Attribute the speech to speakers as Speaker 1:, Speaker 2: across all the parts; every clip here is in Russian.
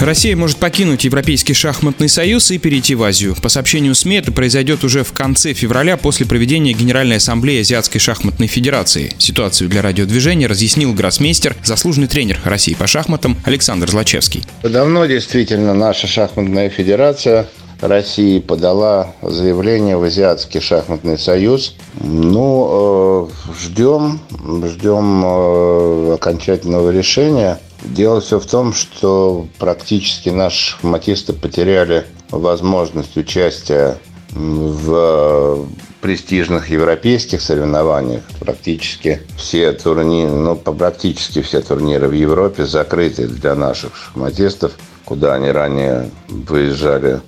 Speaker 1: Россия может покинуть Европейский шахматный союз и перейти в Азию. По сообщению СМИ, это произойдет уже в конце февраля после проведения Генеральной Ассамблеи Азиатской шахматной федерации. Ситуацию для радиодвижения разъяснил гроссмейстер, заслуженный тренер России по шахматам Александр Злачевский.
Speaker 2: Давно действительно наша шахматная федерация России подала заявление в Азиатский шахматный союз. Ну, э, ждем, ждем э, окончательного решения. Дело все в том, что практически наши шахматисты потеряли возможность участия в престижных европейских соревнованиях. Практически все турниры, ну, практически все турниры в Европе закрыты для наших шахматистов, куда они ранее выезжали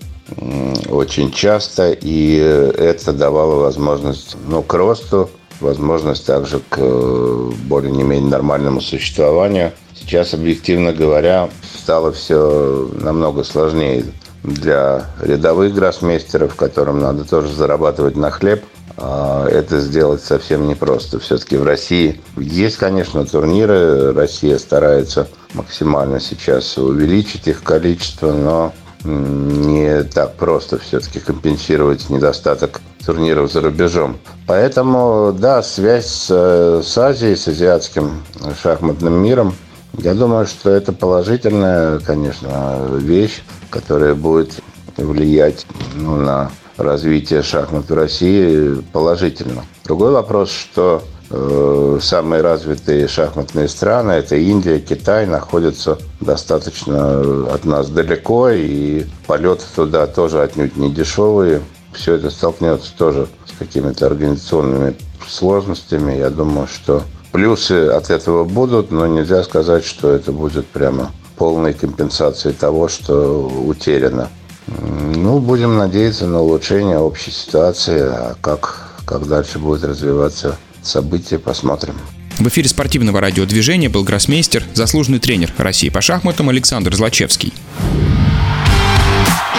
Speaker 2: очень часто, и это давало возможность ну, к росту, возможность также к э, более не менее нормальному существованию. Сейчас, объективно говоря, стало все намного сложнее для рядовых гроссмейстеров, которым надо тоже зарабатывать на хлеб. А это сделать совсем непросто. Все-таки в России есть, конечно, турниры. Россия старается максимально сейчас увеличить их количество, но не так просто все-таки компенсировать недостаток турниров за рубежом. Поэтому, да, связь с, с Азией, с азиатским шахматным миром, я думаю, что это положительная, конечно, вещь, которая будет влиять ну, на развитие шахмат в России положительно. Другой вопрос, что самые развитые шахматные страны, это Индия, Китай, находятся достаточно от нас далеко, и полеты туда тоже отнюдь не дешевые. Все это столкнется тоже с какими-то организационными сложностями. Я думаю, что плюсы от этого будут, но нельзя сказать, что это будет прямо полной компенсацией того, что утеряно. Ну, будем надеяться на улучшение общей ситуации, а как, как дальше будет развиваться события посмотрим.
Speaker 1: В эфире спортивного радиодвижения был гроссмейстер, заслуженный тренер России по шахматам Александр Злачевский.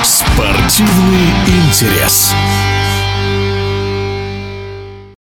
Speaker 3: Спортивный интерес.